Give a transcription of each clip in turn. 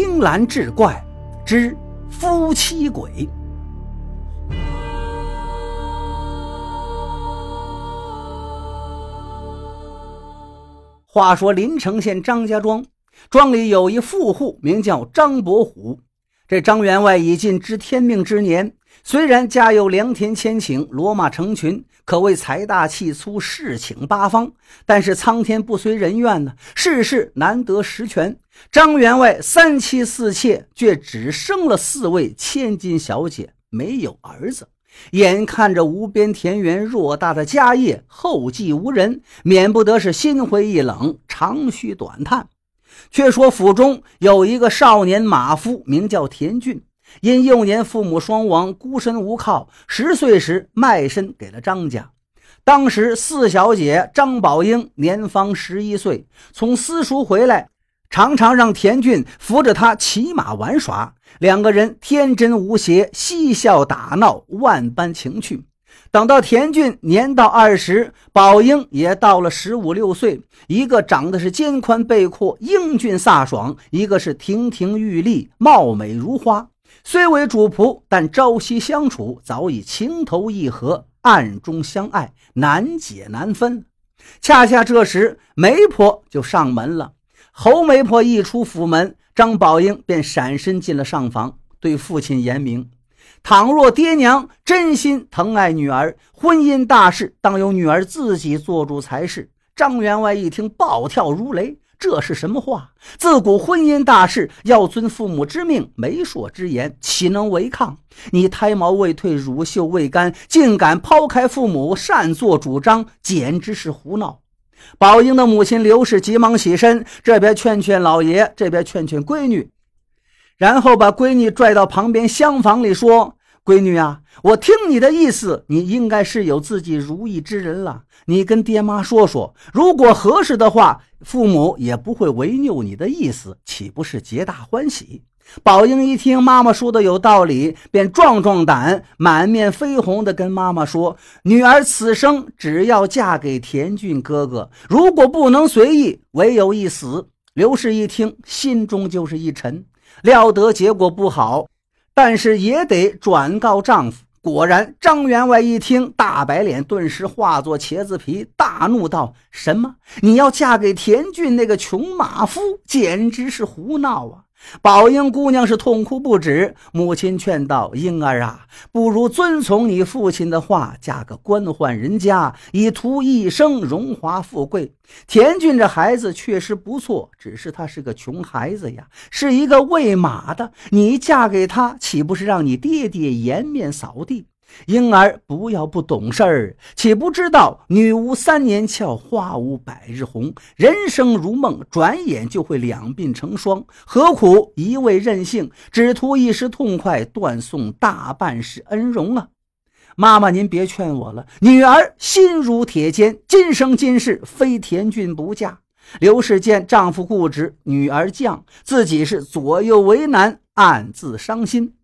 冰蓝志怪之夫妻鬼。话说临城县张家庄，庄里有一富户，名叫张伯虎。这张员外已近知天命之年，虽然家有良田千顷、骡马成群，可谓财大气粗、世情八方，但是苍天不随人愿呢，世事难得十全。张员外三妻四妾，却只生了四位千金小姐，没有儿子。眼看着无边田园、偌大的家业后继无人，免不得是心灰意冷、长吁短叹。却说府中有一个少年马夫，名叫田俊，因幼年父母双亡，孤身无靠，十岁时卖身给了张家。当时四小姐张宝英年方十一岁，从私塾回来，常常让田俊扶着她骑马玩耍。两个人天真无邪，嬉笑打闹，万般情趣。等到田俊年到二十，宝英也到了十五六岁，一个长得是肩宽背阔、英俊飒爽，一个是亭亭玉立、貌美如花。虽为主仆，但朝夕相处，早已情投意合，暗中相爱，难解难分。恰恰这时，媒婆就上门了。侯媒婆一出府门。张宝英便闪身进了上房，对父亲言明：“倘若爹娘真心疼爱女儿，婚姻大事当由女儿自己做主才是。”张员外一听，暴跳如雷：“这是什么话？自古婚姻大事要遵父母之命，媒妁之言，岂能违抗？你胎毛未退，乳臭未干，竟敢抛开父母，擅作主张，简直是胡闹！”宝英的母亲刘氏急忙起身，这边劝劝老爷，这边劝劝闺女，然后把闺女拽到旁边厢房里说：“闺女啊，我听你的意思，你应该是有自己如意之人了。你跟爹妈说说，如果合适的话，父母也不会违拗你的意思，岂不是皆大欢喜？”宝英一听妈妈说的有道理，便壮壮胆，满面绯红地跟妈妈说：“女儿此生只要嫁给田俊哥哥，如果不能随意，唯有一死。”刘氏一听，心中就是一沉，料得结果不好，但是也得转告丈夫。果然，张员外一听，大白脸顿时化作茄子皮，大怒道：“什么？你要嫁给田俊那个穷马夫？简直是胡闹啊！”宝英姑娘是痛哭不止，母亲劝道：“英儿啊，不如遵从你父亲的话，嫁个官宦人家，以图一生荣华富贵。田俊这孩子确实不错，只是他是个穷孩子呀，是一个喂马的。你嫁给他，岂不是让你爹爹颜面扫地？”婴儿不要不懂事儿，岂不知道女无三年俏，花无百日红。人生如梦，转眼就会两鬓成霜。何苦一味任性，只图一时痛快，断送大半世恩荣啊！妈妈，您别劝我了，女儿心如铁坚，今生今世非田俊不嫁。刘氏见丈夫固执，女儿犟，自己是左右为难，暗自伤心。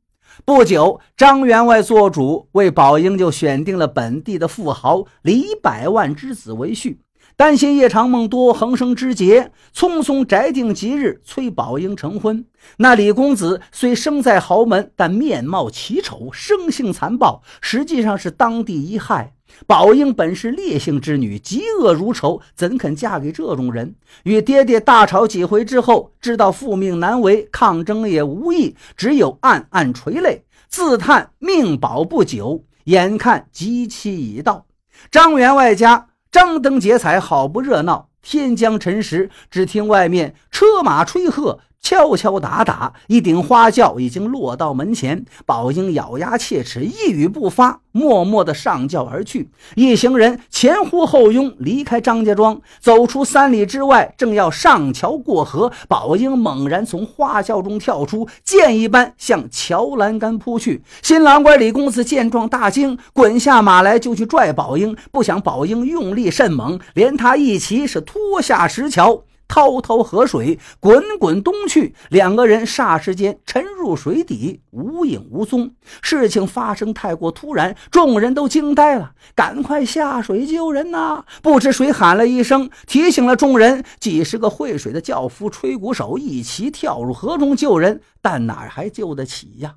不久，张员外做主，为宝英就选定了本地的富豪李百万之子为婿。担心夜长梦多，横生枝节，匆匆宅定吉日，催宝英成婚。那李公子虽生在豪门，但面貌奇丑，生性残暴，实际上是当地一害。宝英本是烈性之女，嫉恶如仇，怎肯嫁给这种人？与爹爹大吵几回之后，知道父命难违，抗争也无益，只有暗暗垂泪，自叹命保不久。眼看吉期已到，张员外家。张灯结彩，好不热闹。天将辰时，只听外面车马吹喝。敲敲打打，一顶花轿已经落到门前。宝英咬牙切齿，一语不发，默默地上轿而去。一行人前呼后拥，离开张家庄，走出三里之外，正要上桥过河。宝英猛然从花轿中跳出，箭一般向桥栏杆扑去。新郎官李公子见状大惊，滚下马来就去拽宝英，不想宝英用力甚猛，连他一齐是拖下石桥。滔滔河水滚滚东去，两个人霎时间沉入水底，无影无踪。事情发生太过突然，众人都惊呆了，赶快下水救人呐！不知谁喊了一声，提醒了众人。几十个会水的轿夫、吹鼓手一齐跳入河中救人，但哪还救得起呀？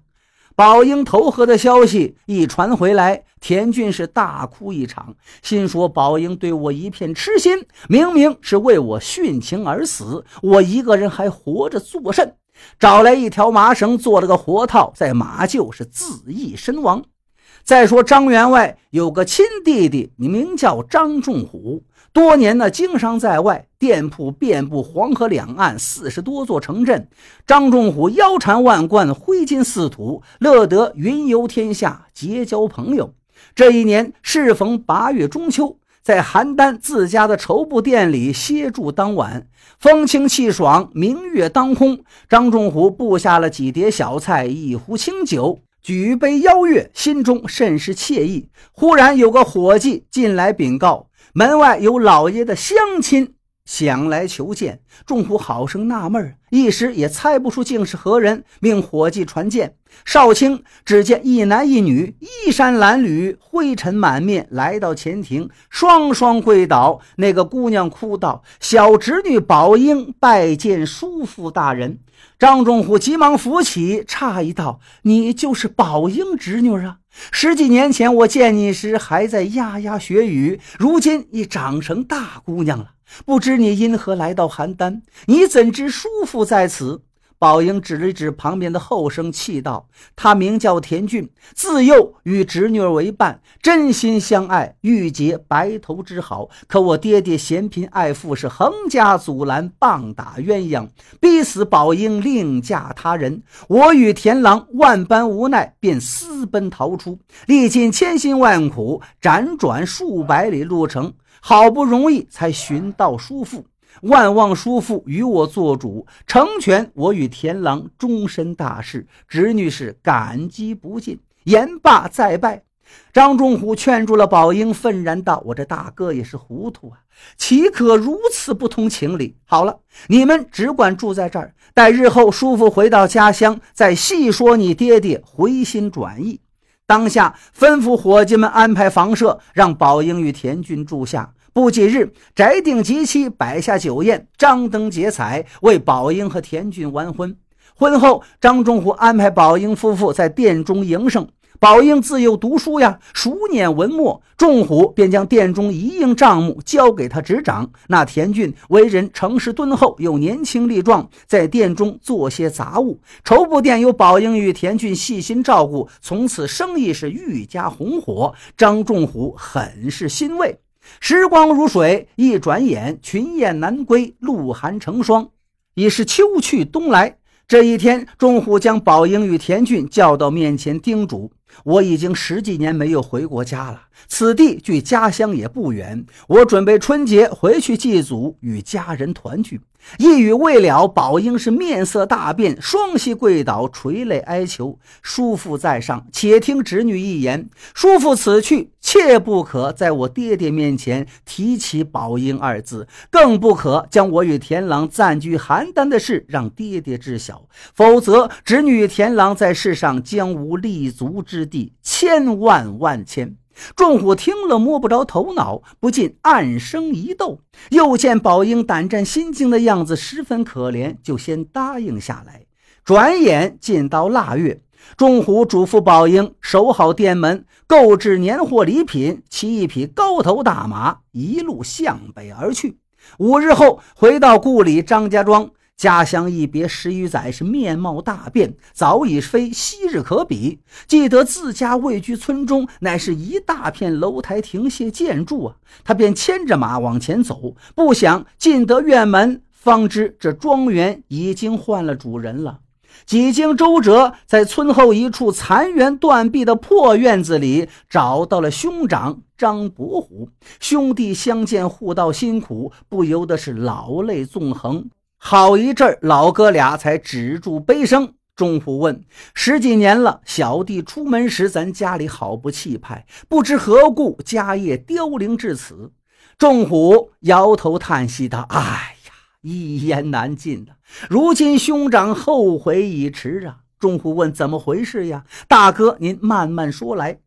宝英投河的消息一传回来，田俊是大哭一场，心说：“宝英对我一片痴心，明明是为我殉情而死，我一个人还活着作甚？”找来一条麻绳，做了个活套，在马厩是自缢身亡。再说张员外有个亲弟弟，名叫张仲虎。多年呢，经商在外，店铺遍布黄河两岸四十多座城镇。张仲虎腰缠万贯，挥金似土，乐得云游天下，结交朋友。这一年适逢八月中秋，在邯郸自家的绸布店里歇住当晚，风清气爽，明月当空。张仲虎布下了几碟小菜，一壶清酒，举杯邀月，心中甚是惬意。忽然有个伙计进来禀告。门外有老爷的乡亲想来求见，众虎好生纳闷一时也猜不出竟是何人，命伙计传见。少卿只见一男一女，衣衫褴褛，灰尘满面，来到前庭，双双跪倒。那个姑娘哭道：“小侄女宝英拜见叔父大人。”张仲虎急忙扶起，诧异道：“你就是宝英侄女啊？十几年前我见你时还在牙牙学语，如今已长成大姑娘了。不知你因何来到邯郸？你怎知叔父在此？”宝英指了指旁边的后生，气道：“他名叫田俊，自幼与侄女为伴，真心相爱，欲结白头之好。可我爹爹嫌贫爱富，是横加阻拦，棒打鸳鸯，逼死宝英另嫁他人。我与田郎万般无奈，便私奔逃出，历尽千辛万苦，辗转数百里路程，好不容易才寻到叔父。”万望叔父与我做主，成全我与田郎终身大事。侄女是感激不尽。言罢再拜。张仲虎劝住了宝英，愤然道：“我这大哥也是糊涂啊，岂可如此不通情理？好了，你们只管住在这儿，待日后叔父回到家乡，再细说你爹爹回心转意。”当下吩咐伙计们安排房舍，让宝英与田俊住下。不几日，宅定吉期，摆下酒宴，张灯结彩，为宝英和田俊完婚。婚后，张仲虎安排宝英夫妇在殿中营生。宝英自幼读书呀，熟捻文墨，仲虎便将殿中一应账目交给他执掌。那田俊为人诚实敦厚，又年轻力壮，在殿中做些杂物。绸布店由宝英与田俊细心照顾，从此生意是愈加红火。张仲虎很是欣慰。时光如水，一转眼群雁南归，鹿寒成霜，已是秋去冬来。这一天，仲虎将宝英与田俊叫到面前，叮嘱：“我已经十几年没有回过家了，此地距家乡也不远，我准备春节回去祭祖，与家人团聚。”一语未了，宝英是面色大变，双膝跪倒，垂泪哀求：“叔父在上，且听侄女一言。叔父此去，切不可在我爹爹面前提起宝英二字，更不可将我与田郎暂居邯郸的事让爹爹知晓，否则侄女田郎在世上将无立足之之地，千万万千。”众虎听了摸不着头脑，不禁暗生疑窦。又见宝英胆战心惊的样子，十分可怜，就先答应下来。转眼进到腊月，众虎嘱咐宝英守好店门，购置年货礼品，骑一匹高头大马，一路向北而去。五日后，回到故里张家庄。家乡一别十余载，是面貌大变，早已非昔日可比。记得自家位居村中，乃是一大片楼台亭榭建筑啊！他便牵着马往前走，不想进得院门，方知这庄园已经换了主人了。几经周折，在村后一处残垣断壁的破院子里，找到了兄长张伯虎。兄弟相见，互道辛苦，不由得是老泪纵横。好一阵，老哥俩才止住悲声。钟虎问：“十几年了，小弟出门时，咱家里好不气派，不知何故家业凋零至此。”钟虎摇头叹息道：“哎呀，一言难尽的。如今兄长后悔已迟啊！钟虎问：“怎么回事呀？”大哥，您慢慢说来。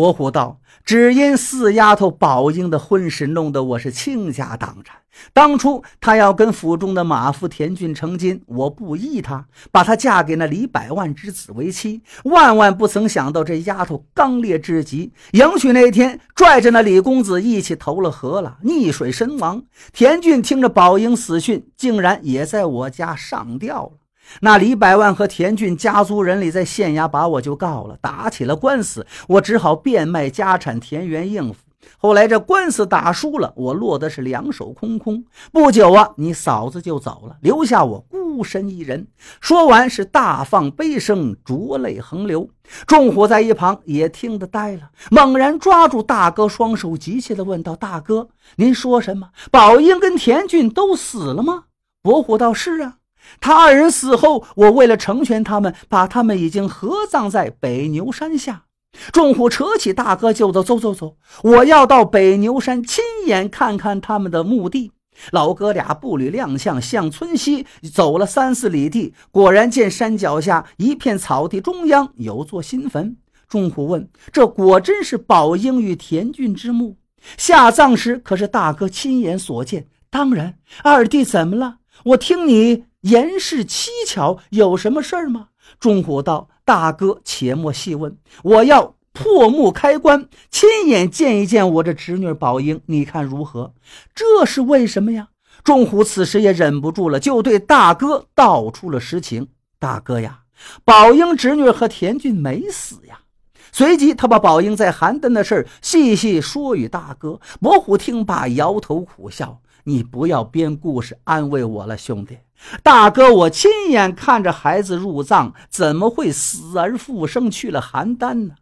伯虎道：“只因四丫头宝英的婚事，弄得我是倾家荡产。当初她要跟府中的马夫田俊成亲，我不依她，把她嫁给那李百万之子为妻。万万不曾想到，这丫头刚烈至极，迎娶那天拽着那李公子一起投了河了，溺水身亡。田俊听着宝英死讯，竟然也在我家上吊了。”那李百万和田俊家族人里，在县衙把我就告了，打起了官司，我只好变卖家产田园应付。后来这官司打输了，我落得是两手空空。不久啊，你嫂子就走了，留下我孤身一人。说完是大放悲声，浊泪横流。众虎在一旁也听得呆了，猛然抓住大哥双手，急切地问道：“大哥，您说什么？宝英跟田俊都死了吗？”伯虎道：“是啊。”他二人死后，我为了成全他们，把他们已经合葬在北牛山下。众虎扯起大哥就走，走走走，我要到北牛山亲眼看看他们的墓地。老哥俩步履踉跄，向村西走了三四里地，果然见山脚下一片草地中央有座新坟。众虎问：“这果真是宝英与田俊之墓？下葬时可是大哥亲眼所见？”“当然。”“二弟怎么了？我听你。”言事蹊跷，有什么事儿吗？钟虎道：“大哥，且莫细问，我要破墓开棺，亲眼见一见我这侄女宝英，你看如何？”这是为什么呀？钟虎此时也忍不住了，就对大哥道出了实情：“大哥呀，宝英侄女和田俊没死呀。”随即，他把宝英在邯郸的事细细说与大哥。伯虎听罢，摇头苦笑：“你不要编故事安慰我了，兄弟。”大哥，我亲眼看着孩子入葬，怎么会死而复生去了邯郸呢？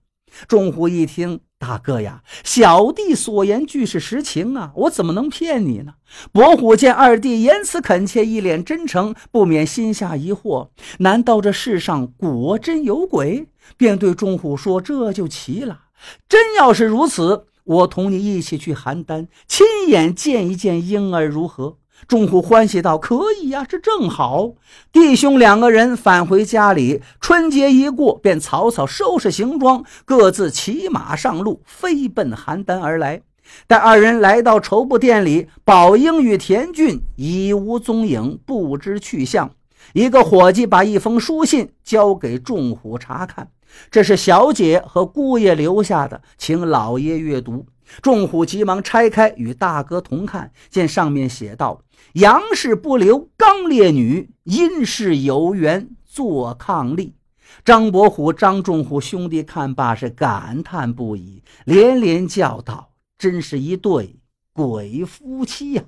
钟虎一听，大哥呀，小弟所言俱是实情啊，我怎么能骗你呢？伯虎见二弟言辞恳切，一脸真诚，不免心下疑惑：难道这世上果真有鬼？便对钟虎说：“这就奇了，真要是如此，我同你一起去邯郸，亲眼见一见婴儿，如何？”众虎欢喜道：“可以呀，这正好。”弟兄两个人返回家里，春节一过，便草草收拾行装，各自骑马上路，飞奔邯郸而来。待二人来到绸布店里，宝英与田俊已无踪影，不知去向。一个伙计把一封书信交给众虎查看，这是小姐和姑爷留下的，请老爷阅读。众虎急忙拆开，与大哥同看，见上面写道。阳氏不留刚烈女，阴氏有缘做伉俪。张伯虎、张仲虎兄弟看罢是感叹不已，连连叫道：“真是一对鬼夫妻呀！”